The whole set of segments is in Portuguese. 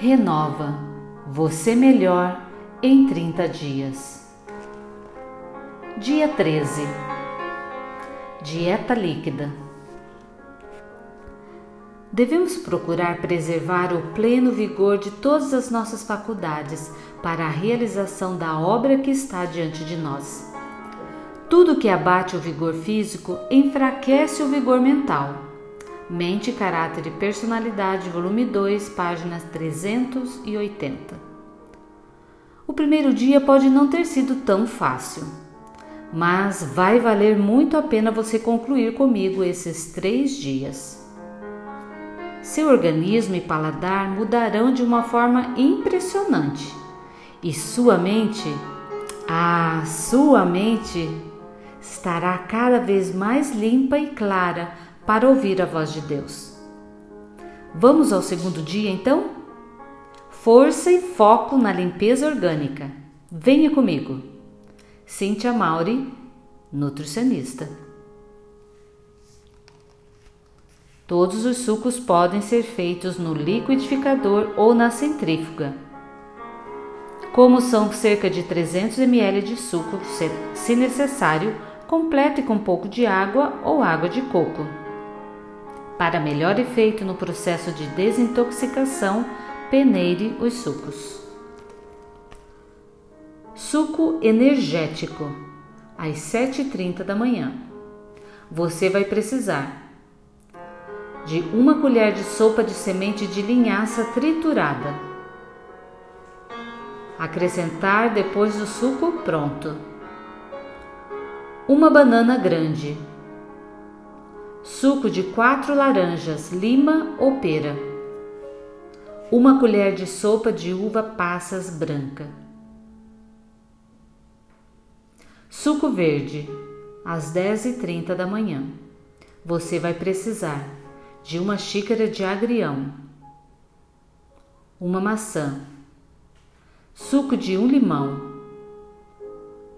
renova você melhor em 30 dias. Dia 13 Dieta líquida. Devemos procurar preservar o pleno vigor de todas as nossas faculdades para a realização da obra que está diante de nós. Tudo que abate o vigor físico enfraquece o vigor mental Mente, Caráter e Personalidade, volume 2, páginas 380. O primeiro dia pode não ter sido tão fácil, mas vai valer muito a pena você concluir comigo esses três dias. Seu organismo e paladar mudarão de uma forma impressionante e sua mente, ah, sua mente, estará cada vez mais limpa e clara para ouvir a voz de Deus. Vamos ao segundo dia então? Força e foco na limpeza orgânica. Venha comigo. Cíntia Mauri, nutricionista. Todos os sucos podem ser feitos no liquidificador ou na centrífuga. Como são cerca de 300 ml de suco, se necessário, complete com um pouco de água ou água de coco. Para melhor efeito no processo de desintoxicação, peneire os sucos. Suco energético, às 7h30 da manhã. Você vai precisar de uma colher de sopa de semente de linhaça triturada. Acrescentar depois do suco pronto. Uma banana grande suco de quatro laranjas, lima ou pera, uma colher de sopa de uva passas branca, suco verde, às 10h30 da manhã. Você vai precisar de uma xícara de agrião, uma maçã, suco de um limão,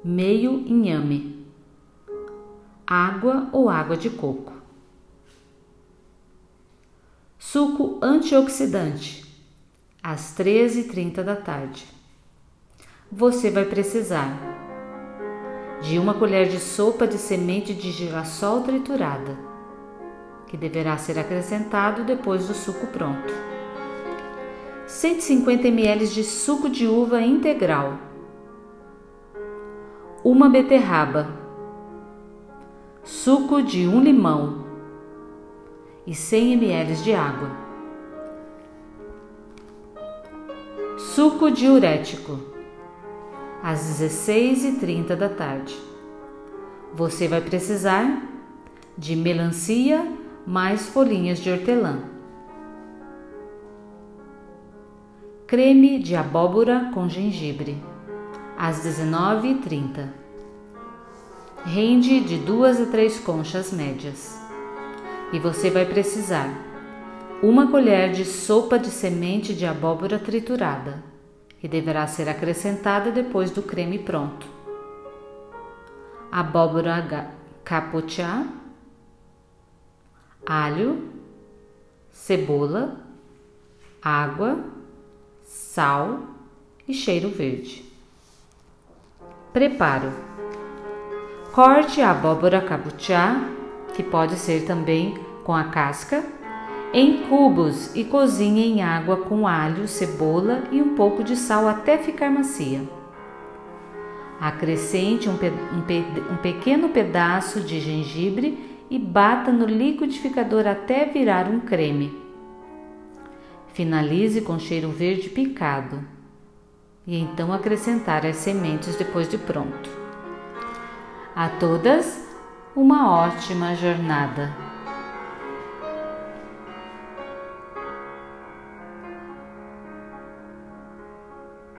meio inhame, água ou água de coco suco antioxidante, às 13h30 da tarde. Você vai precisar de uma colher de sopa de semente de girassol triturada, que deverá ser acrescentado depois do suco pronto. 150 ml de suco de uva integral, uma beterraba, suco de um limão, e 100 ml de água. Suco diurético, às 16h30 da tarde. Você vai precisar de melancia mais folhinhas de hortelã. Creme de abóbora com gengibre, às 19h30. Rende de duas a três conchas médias e você vai precisar uma colher de sopa de semente de abóbora triturada, que deverá ser acrescentada depois do creme pronto. Abóbora capotiá, alho, cebola, água, sal e cheiro verde. Preparo: corte a abóbora cabotiá que pode ser também com a casca, em cubos e cozinhe em água com alho, cebola e um pouco de sal até ficar macia. Acrescente um, pe um, pe um pequeno pedaço de gengibre e bata no liquidificador até virar um creme. Finalize com cheiro verde picado e então acrescentar as sementes depois de pronto. A todas, uma ótima jornada.